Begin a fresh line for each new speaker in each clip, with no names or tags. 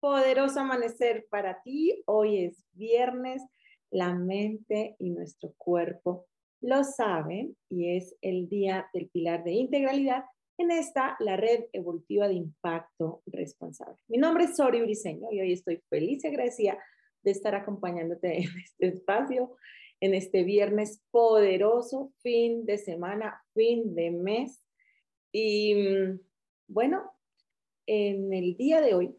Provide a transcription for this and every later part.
poderoso amanecer para ti. Hoy es viernes, la mente y nuestro cuerpo lo saben y es el día del pilar de integralidad en esta, la red evolutiva de impacto responsable. Mi nombre es Sori Briseño y hoy estoy feliz y agradecida de estar acompañándote en este espacio, en este viernes poderoso, fin de semana, fin de mes. Y mm, bueno, en el día de hoy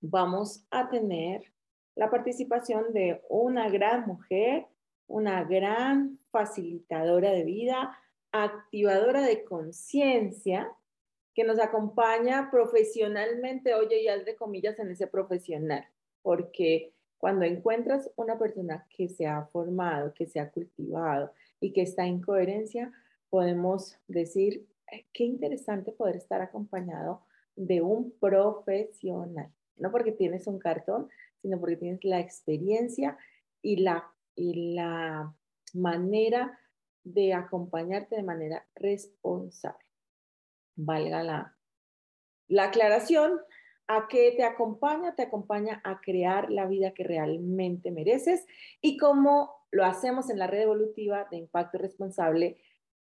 vamos a tener la participación de una gran mujer, una gran facilitadora de vida, activadora de conciencia, que nos acompaña profesionalmente, oye, y de comillas en ese profesional, porque cuando encuentras una persona que se ha formado, que se ha cultivado y que está en coherencia, podemos decir, qué interesante poder estar acompañado de un profesional no porque tienes un cartón, sino porque tienes la experiencia y la, y la manera de acompañarte de manera responsable. Valga la, la aclaración, ¿a qué te acompaña? Te acompaña a crear la vida que realmente mereces y como lo hacemos en la red evolutiva de impacto responsable,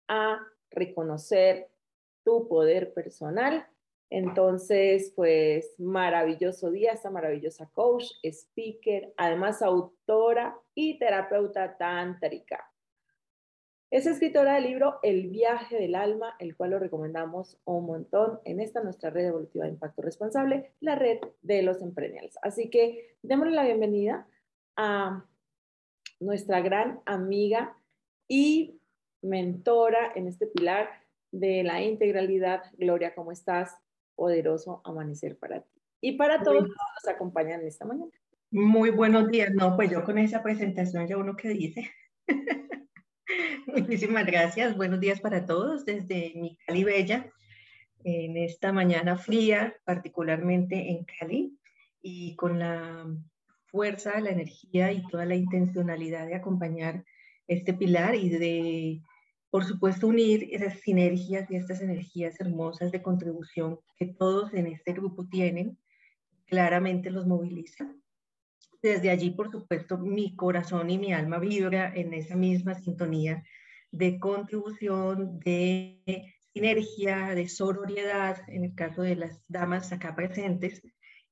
a reconocer tu poder personal entonces, pues maravilloso día, esta maravillosa coach, speaker, además autora y terapeuta tántrica. Es escritora del libro El viaje del alma, el cual lo recomendamos un montón en esta nuestra red evolutiva de impacto responsable, la red de los emprendedores. Así que démosle la bienvenida a nuestra gran amiga y mentora en este pilar de la integralidad. Gloria, ¿cómo estás? Poderoso amanecer para ti. Y para todos los que nos acompañan esta mañana.
Muy buenos días. No, pues yo con esa presentación ya uno que dice. Muchísimas gracias. Buenos días para todos desde mi Cali Bella, en esta mañana fría, particularmente en Cali, y con la fuerza, la energía y toda la intencionalidad de acompañar este pilar y de por supuesto, unir esas sinergias y estas energías hermosas de contribución que todos en este grupo tienen, claramente los moviliza. Desde allí, por supuesto, mi corazón y mi alma vibra en esa misma sintonía de contribución, de sinergia, de sororidad, en el caso de las damas acá presentes,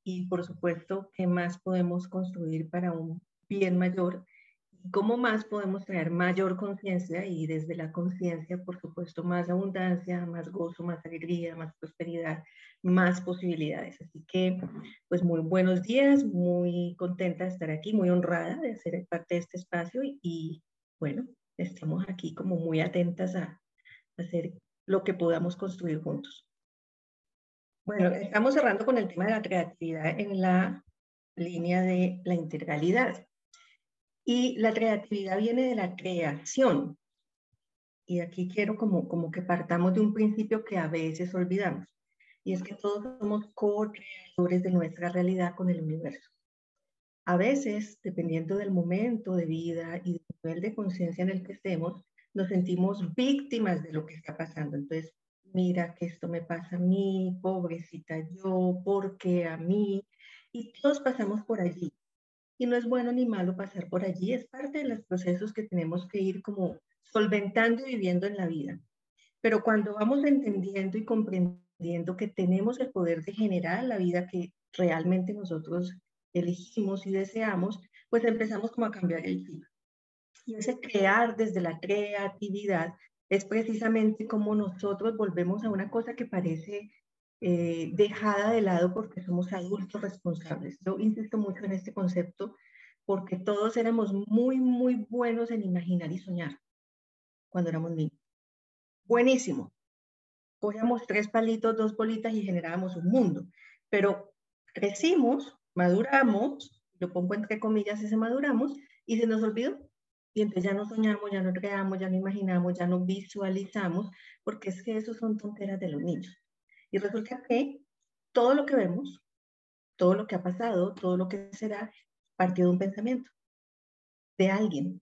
y por supuesto, ¿qué más podemos construir para un bien mayor cómo más podemos tener mayor conciencia y desde la conciencia, por supuesto, más abundancia, más gozo, más alegría, más prosperidad, más posibilidades. Así que, pues muy buenos días, muy contenta de estar aquí, muy honrada de ser parte de este espacio y, bueno, estamos aquí como muy atentas a, hacer lo que podamos construir juntos. Bueno, estamos cerrando con el tema de la creatividad en la línea de la integralidad. Y la creatividad viene de la creación. Y aquí quiero como, como que partamos de un principio que a veces olvidamos. Y es que todos somos co-creadores de nuestra realidad con el universo. A veces, dependiendo del momento de vida y del nivel de conciencia en el que estemos, nos sentimos víctimas de lo que está pasando. Entonces, mira que esto me pasa a mí, pobrecita yo, porque a mí. Y todos pasamos por allí y no es bueno ni malo pasar por allí, es parte de los procesos que tenemos que ir como solventando y viviendo en la vida. Pero cuando vamos entendiendo y comprendiendo que tenemos el poder de generar la vida que realmente nosotros elegimos y deseamos, pues empezamos como a cambiar el clima. Y ese crear desde la creatividad es precisamente como nosotros volvemos a una cosa que parece eh, dejada de lado porque somos adultos responsables. Yo insisto mucho en este concepto porque todos éramos muy, muy buenos en imaginar y soñar cuando éramos niños. Buenísimo. Cogíamos tres palitos, dos bolitas y generábamos un mundo. Pero crecimos, maduramos, lo pongo entre comillas ese maduramos, y se nos olvidó. Y entonces ya no soñamos, ya no creamos, ya no imaginamos, ya no visualizamos, porque es que eso son tonteras de los niños. Y resulta que todo lo que vemos, todo lo que ha pasado, todo lo que será, partió de un pensamiento, de alguien.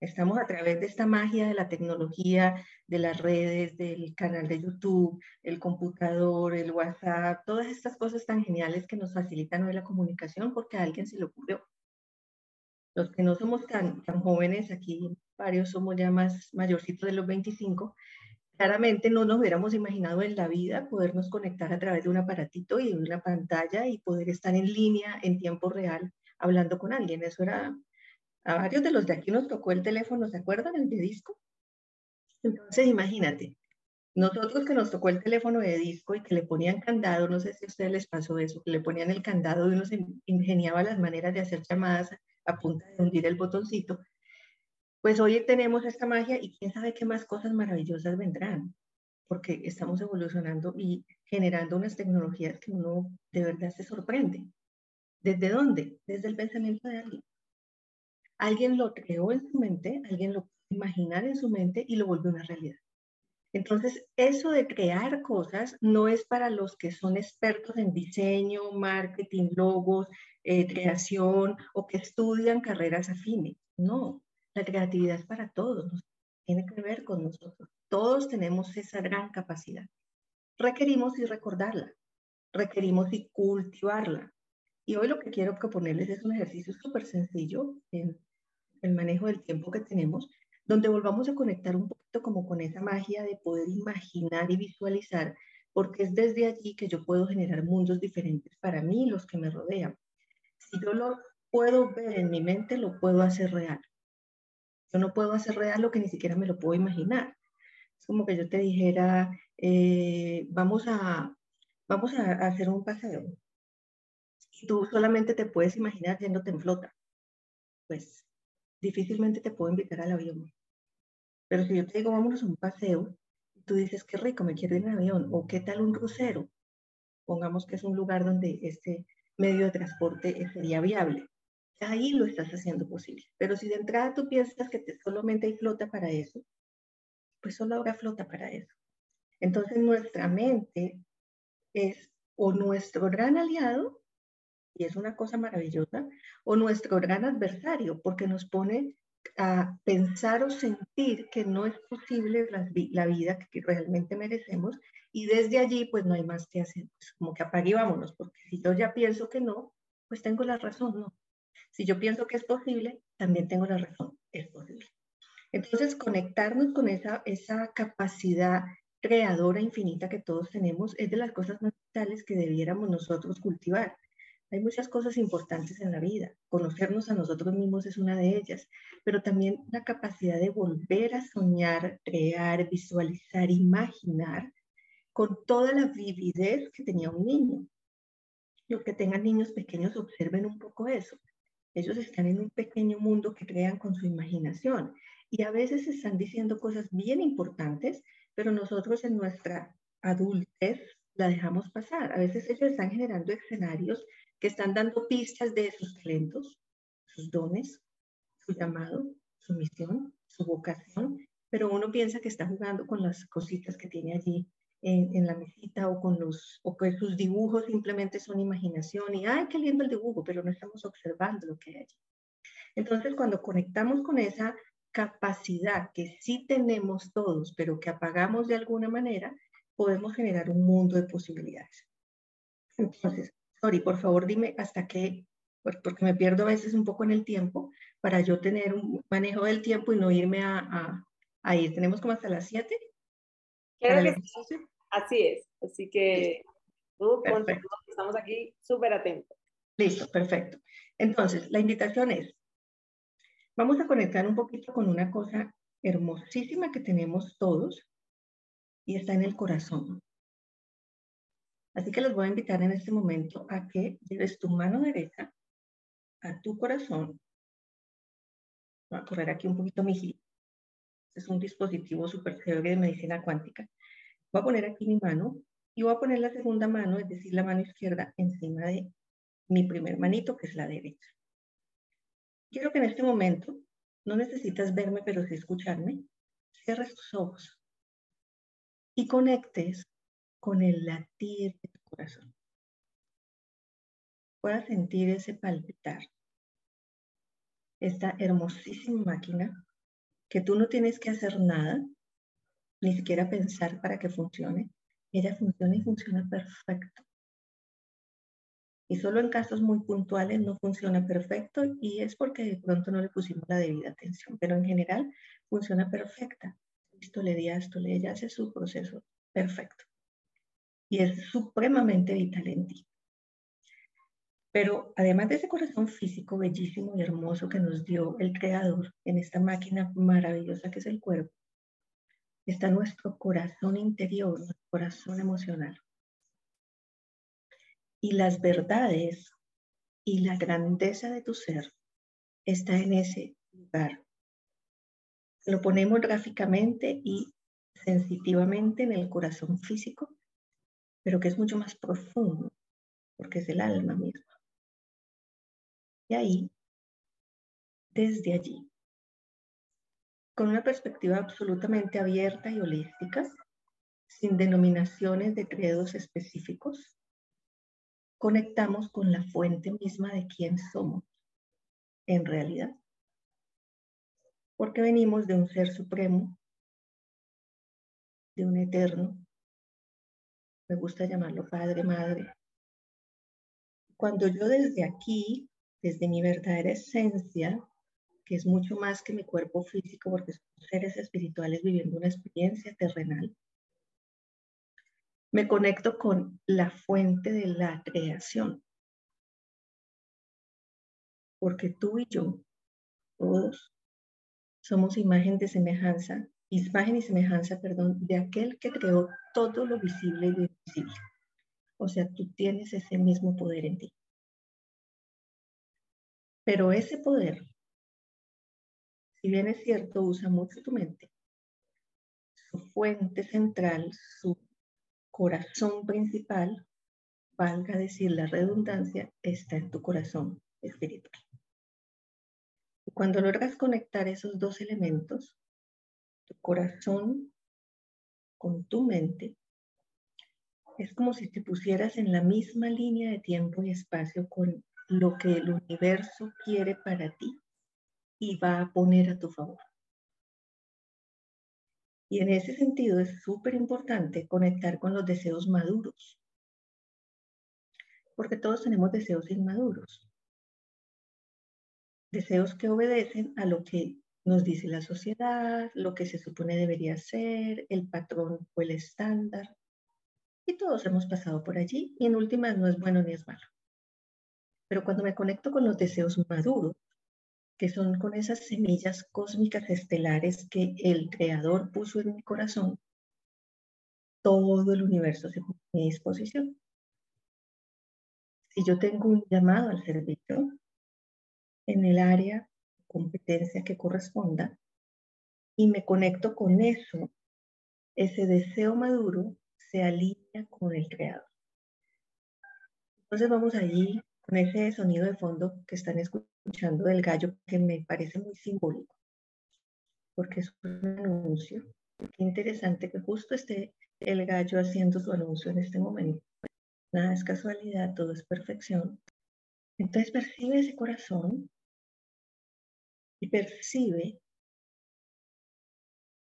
Estamos a través de esta magia de la tecnología, de las redes, del canal de YouTube, el computador, el WhatsApp, todas estas cosas tan geniales que nos facilitan hoy la comunicación porque a alguien se le ocurrió. Los que no somos tan, tan jóvenes, aquí varios somos ya más mayorcitos de los 25, claramente no nos hubiéramos imaginado en la vida podernos conectar a través de un aparatito y de una pantalla y poder estar en línea en tiempo real hablando con alguien. Eso era a varios de los de aquí nos tocó el teléfono, ¿se acuerdan? El de disco. Entonces, imagínate, nosotros que nos tocó el teléfono de disco y que le ponían candado, no sé si a ustedes les pasó eso, que le ponían el candado y uno se ingeniaba las maneras de hacer llamadas a punta de hundir el botoncito. Pues hoy tenemos esta magia y quién sabe qué más cosas maravillosas vendrán, porque estamos evolucionando y generando unas tecnologías que uno de verdad se sorprende. ¿Desde dónde? Desde el pensamiento de alguien. Alguien lo creó en su mente, alguien lo imaginar en su mente y lo volvió una realidad. Entonces, eso de crear cosas no es para los que son expertos en diseño, marketing, logos, eh, creación o que estudian carreras afines. No, la creatividad es para todos, tiene que ver con nosotros. Todos tenemos esa gran capacidad. Requerimos y recordarla, requerimos y cultivarla. Y hoy lo que quiero proponerles es un ejercicio súper sencillo en el manejo del tiempo que tenemos, donde volvamos a conectar un poquito como con esa magia de poder imaginar y visualizar, porque es desde allí que yo puedo generar mundos diferentes para mí y los que me rodean. Si yo lo puedo ver en mi mente, lo puedo hacer real. Yo no puedo hacer real lo que ni siquiera me lo puedo imaginar. Es como que yo te dijera, eh, vamos, a, vamos a, hacer un paseo. Y tú solamente te puedes imaginar yéndote en flota. Pues difícilmente te puedo invitar al avión. Pero si yo te digo, vámonos a un paseo, tú dices, qué rico, me quiero ir en avión, o qué tal un crucero, pongamos que es un lugar donde este medio de transporte sería viable. Ahí lo estás haciendo posible. Pero si de entrada tú piensas que solamente hay flota para eso, pues solo habrá flota para eso. Entonces nuestra mente es o nuestro gran aliado y es una cosa maravillosa, o nuestro gran adversario, porque nos pone a pensar o sentir que no es posible la, vida que realmente merecemos y desde allí pues no hay más que hacer, pues, como que apague y vámonos, porque si yo ya pienso que no, pues tengo la razón, no. Si yo pienso que es posible, también tengo la razón, es posible. Entonces, conectarnos con esa, esa capacidad creadora infinita que todos tenemos es de las cosas más que debiéramos nosotros cultivar. Hay muchas cosas importantes en la vida. Conocernos a nosotros mismos es una de ellas, pero también la capacidad de volver a soñar, crear, visualizar, imaginar con toda la vividez que tenía un niño. Los que tengan niños pequeños observen un poco eso. Ellos están en un pequeño mundo que crean con su imaginación y a veces están diciendo cosas bien importantes, pero nosotros en nuestra adultez la dejamos pasar. A veces ellos están generando escenarios que están dando pistas de sus talentos, sus dones, su llamado, su misión, su vocación, pero uno piensa que está jugando con las cositas que tiene allí en, la mesita o con los o que sus dibujos simplemente son imaginación y ay qué lindo el dibujo pero no estamos observando lo que hay entonces cuando conectamos con esa capacidad que sí tenemos todos pero que apagamos de alguna manera podemos generar un mundo de posibilidades entonces Sorry, por favor dime hasta qué, porque me pierdo a veces un poco en el tiempo, para yo tener un manejo del tiempo y no irme a, a, ir. ¿Tenemos como hasta las 7?
Así es, así que tú, estamos aquí súper atentos.
Listo, perfecto. Entonces, la invitación es, vamos a conectar un poquito con una cosa hermosísima que tenemos todos y está en el corazón. Así que les voy a invitar en este momento a que lleves tu mano derecha a tu corazón. Voy a correr aquí un poquito mi es un dispositivo súper chévere de medicina cuántica. Voy a poner aquí mi mano y voy a poner la segunda mano, es decir, la mano izquierda, encima de mi primer manito, que es la derecha. Quiero que en este momento, no necesitas verme, pero sí escucharme, cierres tus ojos y conectes con el latir de tu corazón. Puedas sentir ese palpitar. Esta hermosísima máquina que tú no tienes que hacer nada, ni siquiera pensar para que funcione. Ella funciona y funciona perfecto. Y solo en casos muy puntuales no funciona perfecto y es porque de pronto no le pusimos la debida atención, pero en general funciona perfecta. Esto le di a esto, le ella hace su proceso perfecto. Y es supremamente vital en ti. Pero además de ese corazón físico bellísimo y hermoso que nos dio el Creador en esta máquina maravillosa que es el cuerpo, está nuestro corazón interior, nuestro corazón emocional. Y las verdades y la grandeza de tu ser está en ese lugar. Lo ponemos gráficamente y sensitivamente en el corazón físico, pero que es mucho más profundo, porque es el alma misma. Y ahí, desde allí, con una perspectiva absolutamente abierta y holística, sin denominaciones de credos específicos, conectamos con la fuente misma de quién somos en realidad. Porque venimos de un ser supremo, de un eterno, me gusta llamarlo Padre, Madre. Cuando yo desde aquí desde mi verdadera esencia, que es mucho más que mi cuerpo físico, porque somos seres espirituales viviendo una experiencia terrenal, me conecto con la fuente de la creación. Porque tú y yo, todos, somos imagen de semejanza, imagen y semejanza, perdón, de aquel que creó todo lo visible y lo invisible. O sea, tú tienes ese mismo poder en ti. Pero ese poder, si bien es cierto, usa mucho tu mente, su fuente central, su corazón principal, valga decir la redundancia, está en tu corazón espiritual. Y cuando logras conectar esos dos elementos, tu corazón con tu mente, es como si te pusieras en la misma línea de tiempo y espacio con lo que el universo quiere para ti y va a poner a tu favor. Y en ese sentido es súper importante conectar con los deseos maduros, porque todos tenemos deseos inmaduros, deseos que obedecen a lo que nos dice la sociedad, lo que se supone debería ser, el patrón o el estándar. Y todos hemos pasado por allí y en últimas no es bueno ni es malo. Pero cuando me conecto con los deseos maduros, que son con esas semillas cósmicas estelares que el Creador puso en mi corazón, todo el universo se pone a mi disposición. Si yo tengo un llamado al servicio en el área de competencia que corresponda y me conecto con eso, ese deseo maduro se alinea con el Creador. Entonces vamos allí con ese sonido de fondo que están escuchando del gallo que me parece muy simbólico, porque es un anuncio. Qué interesante que justo esté el gallo haciendo su anuncio en este momento. Nada es casualidad, todo es perfección. Entonces percibe ese corazón y percibe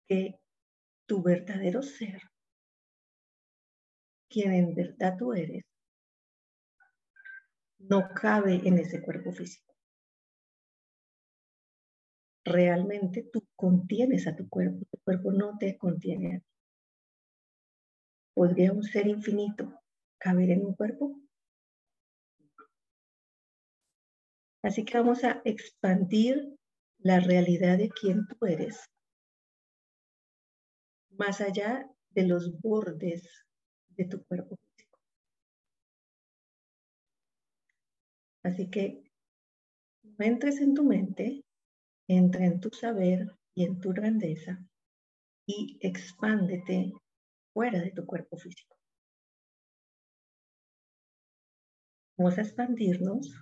que tu verdadero ser, quien en verdad tú eres, no cabe en ese cuerpo físico. Realmente tú contienes a tu cuerpo, tu cuerpo no te contiene a ti. ¿Podría un ser infinito caber en un cuerpo? Así que vamos a expandir la realidad de quién tú eres, más allá de los bordes de tu cuerpo Así que entres en tu mente, entra en tu saber y en tu grandeza y expándete fuera de tu cuerpo físico. Vamos a expandirnos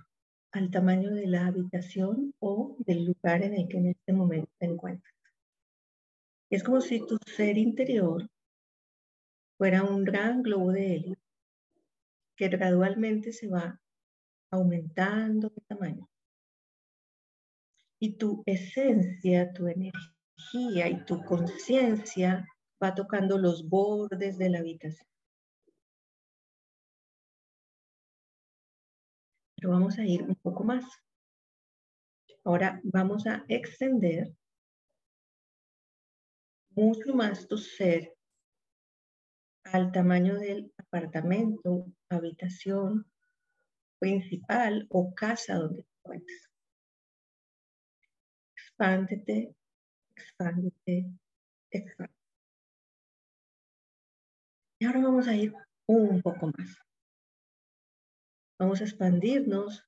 al tamaño de la habitación o del lugar en el que en este momento te encuentras. Es como si tu ser interior fuera un gran globo de helio que gradualmente se va aumentando de tamaño. Y tu esencia, tu energía y tu conciencia va tocando los bordes de la habitación. Pero vamos a ir un poco más. Ahora vamos a extender mucho más tu ser al tamaño del apartamento, habitación principal o casa donde te encuentres. Expándete, expándete, expándete. Y ahora vamos a ir un poco más. Vamos a expandirnos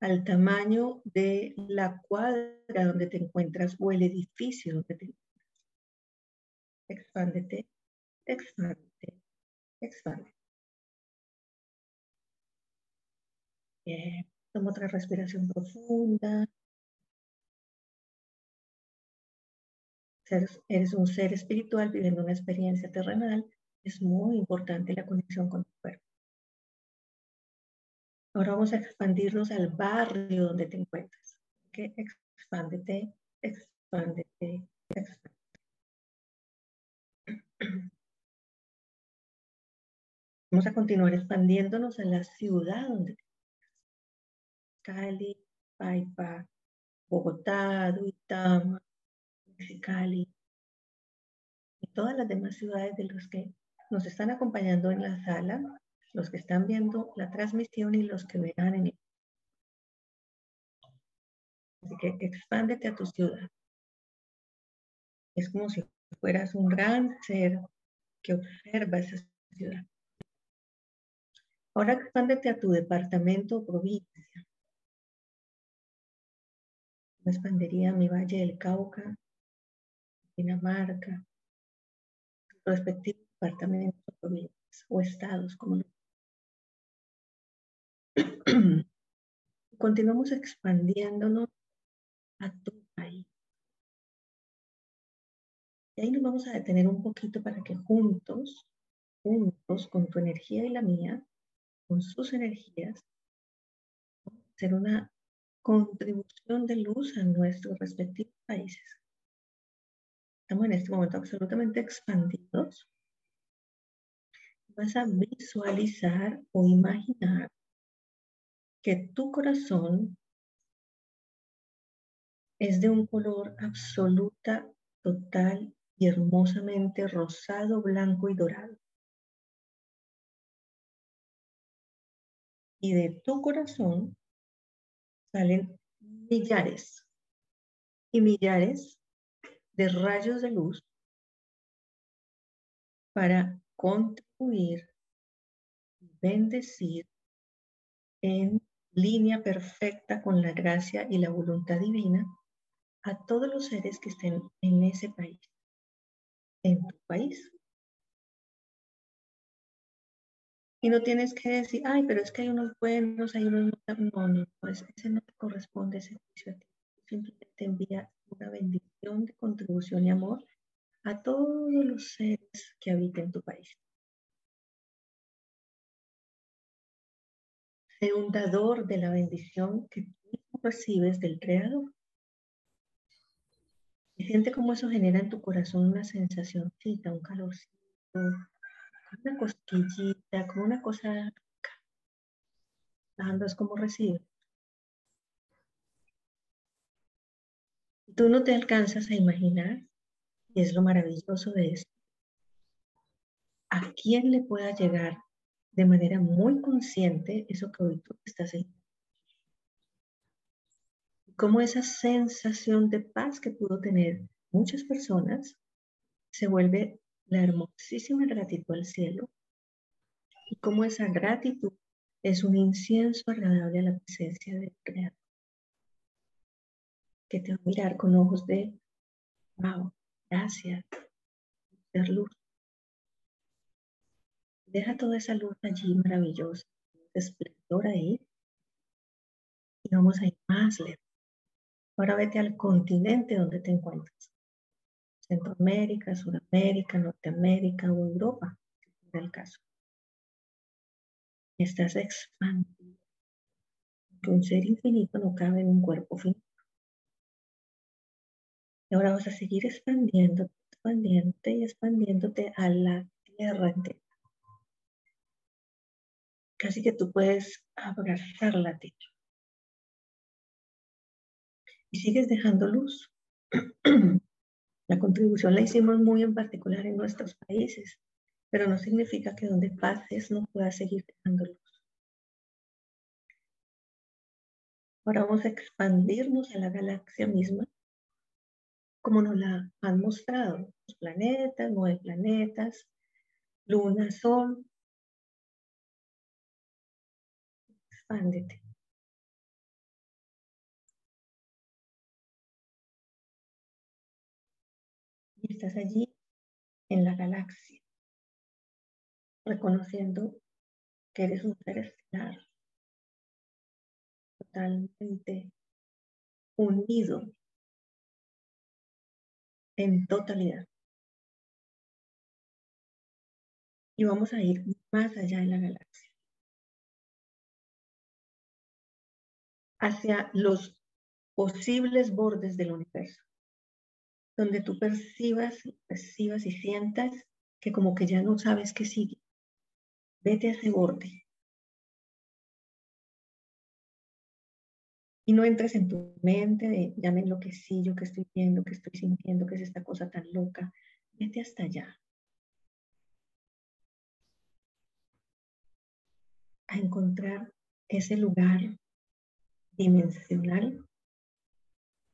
al tamaño de la cuadra donde te encuentras o el edificio donde te encuentras. Expándete, expándete, expándete. Bien, toma otra respiración profunda. Eres un ser espiritual viviendo una experiencia terrenal. Es muy importante la conexión con tu cuerpo. Ahora vamos a expandirnos al barrio donde te encuentras. ¿Okay? Expándete, expándete, expándete. Vamos a continuar expandiéndonos en la ciudad donde te. Cali, Paipa, Bogotá, Duitama, Mexicali y todas las demás ciudades de los que nos están acompañando en la sala los que están viendo la transmisión y los que verán en el. Así que expándete a tu ciudad. Es como si fueras un gran ser que observa esa ciudad. Ahora expándete a tu departamento o provincia. Me expandería mi Valle del Cauca, Dinamarca, respectivos departamentos provincias o estados, como lo Continuamos expandiéndonos a tu país. Y ahí nos vamos a detener un poquito para que juntos, juntos, con tu energía y la mía, con sus energías, hacer una contribución de luz a nuestros respectivos países. Estamos en este momento absolutamente expandidos. Vas a visualizar o imaginar que tu corazón es de un color absoluta, total y hermosamente rosado, blanco y dorado. Y de tu corazón salen millares y millares de rayos de luz para contribuir, bendecir en línea perfecta con la gracia y la voluntad divina a todos los seres que estén en ese país, en tu país. Y no tienes que decir, ay, pero es que hay unos buenos, hay unos no, no, pues ese no te corresponde ese juicio a ti. Simplemente envía una bendición de contribución y amor a todos los seres que habiten tu país. un dador de la bendición que tú recibes del Creador. Y siente como eso genera en tu corazón una sensacióncita, un calorcito, una cosquillita, como una cosa como recibes. Tú no te alcanzas a imaginar, y es lo maravilloso de esto, a quién le pueda llegar de manera muy consciente eso que hoy tú estás haciendo. Cómo esa sensación de paz que pudo tener muchas personas se vuelve la hermosísima gratitud al cielo y cómo esa gratitud es un incienso agradable a la presencia del Creador que te va a mirar con ojos de wow, gracias, ser luz. Deja toda esa luz allí maravillosa, esplendor ahí. Y vamos a ir más lejos. Ahora vete al continente donde te encuentras. Centroamérica, Sudamérica, Norteamérica o Europa, si el caso. Estás expandido. un ser infinito no cabe en un cuerpo finito. Y ahora vas a seguir expandiendo, expandiéndote y expandiéndote a la tierra entera. Casi que tú puedes abrazar la tierra. Y sigues dejando luz. la contribución la hicimos muy en particular en nuestros países, pero no significa que donde pases no puedas seguir dejando luz. Ahora vamos a expandirnos a la galaxia misma, como nos la han mostrado, los planetas, nueve planetas, luna, sol. Expándete. Estás allí en la galaxia, reconociendo que eres un ser estelar totalmente unido en totalidad. Y vamos a ir más allá en la galaxia. Hacia los posibles bordes del universo. Donde tú percibas, percibas y sientas que como que ya no sabes qué sigue. Vete a ese borde. Y no entres en tu mente de ya me enloquecí, yo que estoy viendo, que estoy sintiendo, que es esta cosa tan loca. Vete hasta allá. A encontrar ese lugar dimensional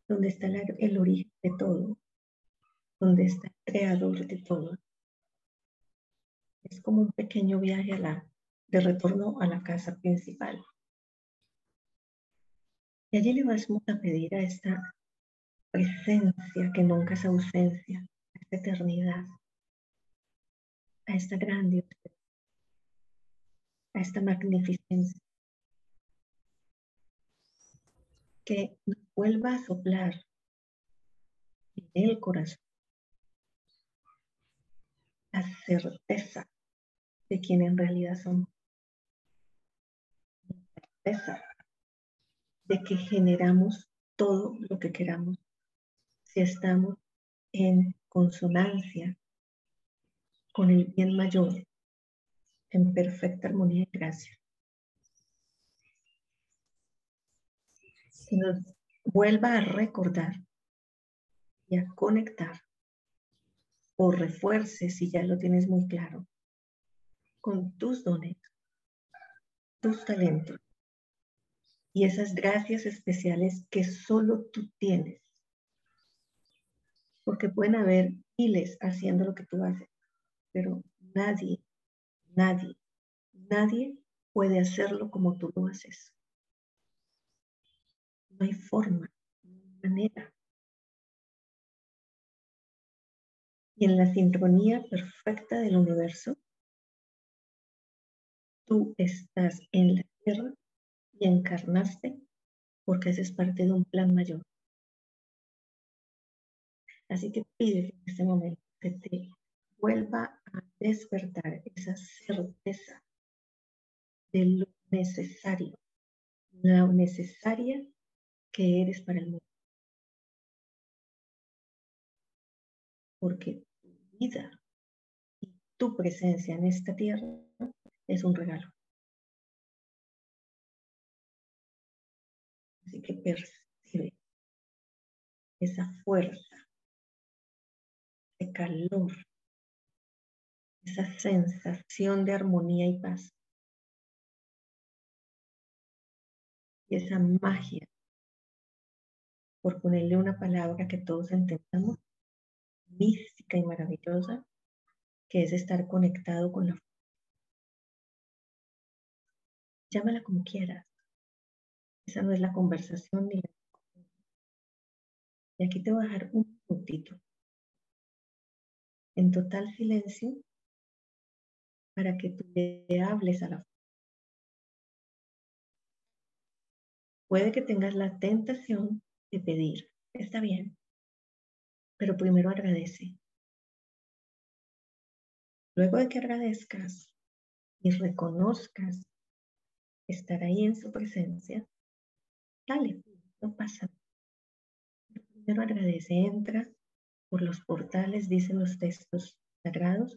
donde está el origen de todo, donde está el creador de todo. Es como un pequeño viaje a la, de retorno a la casa principal. Y allí le vamos a pedir a esta presencia que nunca es ausencia, a esta eternidad, a esta grandiosidad, a esta magnificencia, que vuelva a soplar en el corazón la certeza de quién en realidad somos. La certeza de que generamos todo lo que queramos si estamos en consonancia con el bien mayor, en perfecta armonía y gracia. Que nos vuelva a recordar y a conectar o refuerce si ya lo tienes muy claro con tus dones, tus talentos y esas gracias especiales que solo tú tienes. Porque pueden haber miles haciendo lo que tú haces, pero nadie, nadie, nadie puede hacerlo como tú lo haces. No hay forma, no hay manera. Y en la sincronía perfecta del universo, tú estás en la tierra y encarnaste porque haces parte de un plan mayor. Así que pide en este momento que te vuelva a despertar esa certeza de lo necesario, la necesaria que eres para el mundo. Porque y tu presencia en esta tierra es un regalo. Así que percibe esa fuerza, de calor, esa sensación de armonía y paz. Y esa magia, por ponerle una palabra que todos entendamos, mística y maravillosa, que es estar conectado con la Llámala como quieras. Esa no es la conversación ni la... Y aquí te voy a dejar un minutito en total silencio para que tú le hables a la Puede que tengas la tentación de pedir, está bien, pero primero agradece. Luego de que agradezcas y reconozcas estar ahí en su presencia, Dale, no pasa. Primero agradece, entra por los portales, dicen los textos sagrados,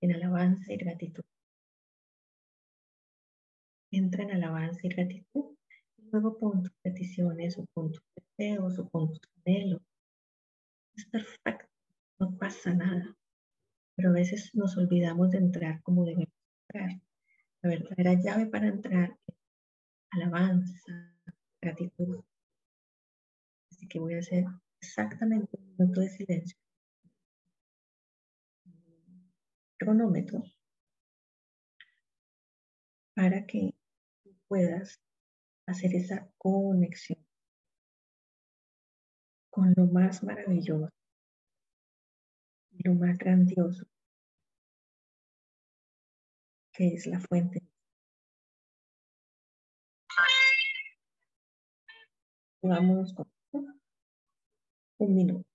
en alabanza y gratitud. Entra en alabanza y gratitud. Y luego pon tus peticiones o pon tus deseos o pon tus anhelos. Es perfecto, no pasa nada. Pero a veces nos olvidamos de entrar como debemos entrar. La verdadera llave para entrar es alabanza, gratitud. Así que voy a hacer exactamente un minuto de silencio. Cronómetro para que puedas hacer esa conexión con lo más maravilloso, lo más grandioso, que es la fuente. Vamos con un minuto.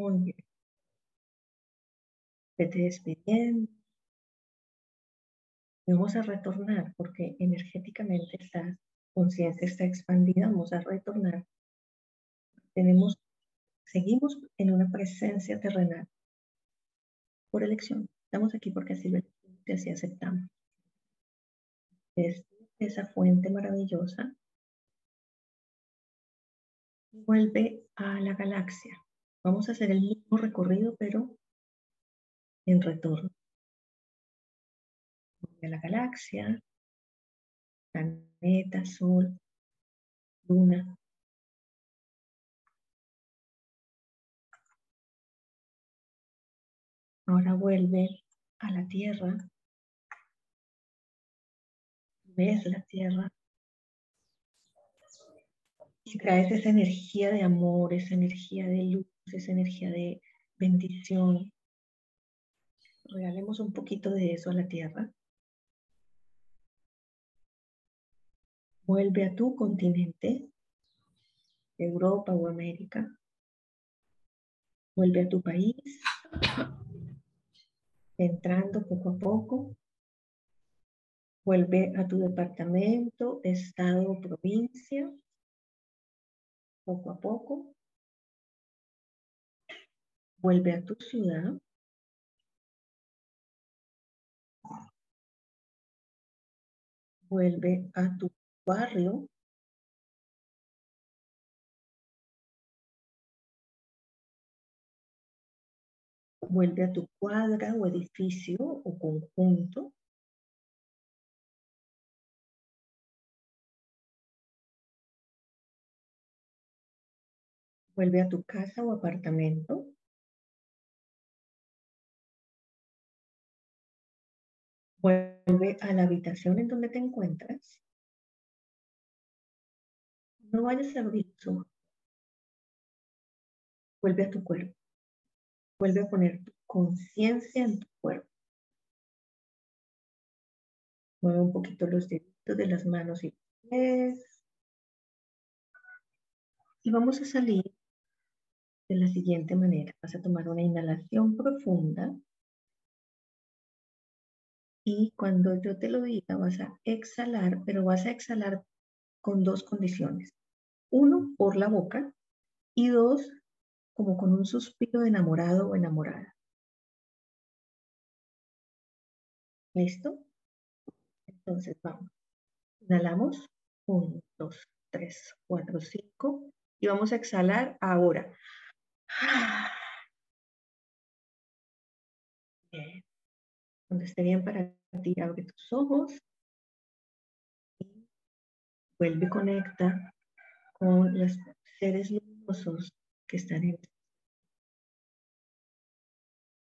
Muy bien. Vete despidiendo. Vamos a retornar porque energéticamente esta conciencia está expandida. Vamos a retornar. Tenemos, seguimos en una presencia terrenal por elección. Estamos aquí porque así lo aceptamos. Es esa fuente maravillosa vuelve a la galaxia. Vamos a hacer el mismo recorrido, pero en retorno. A la galaxia, planeta, sol, luna. Ahora vuelve a la Tierra. Ves la Tierra. Y traes esa energía de amor, esa energía de luz esa energía de bendición. Regalemos un poquito de eso a la tierra. Vuelve a tu continente, Europa o América. Vuelve a tu país, entrando poco a poco. Vuelve a tu departamento, estado o provincia, poco a poco. Vuelve a tu ciudad. Vuelve a tu barrio. Vuelve a tu cuadra o edificio o conjunto. Vuelve a tu casa o apartamento. Vuelve a la habitación en donde te encuentras. No vayas a abrir su Vuelve a tu cuerpo. Vuelve a poner tu conciencia en tu cuerpo. Mueve un poquito los deditos de las manos y pies. Y vamos a salir de la siguiente manera. Vas a tomar una inhalación profunda. Y cuando yo te lo diga, vas a exhalar, pero vas a exhalar con dos condiciones. Uno, por la boca y dos, como con un suspiro de enamorado o enamorada. ¿Listo? Entonces vamos. Inhalamos. 1, 2, 3, 4, 5. y vamos a exhalar ahora. Bien. Cuando esté bien para ti, abre tus ojos. Y vuelve y conecta con los seres luminosos que están en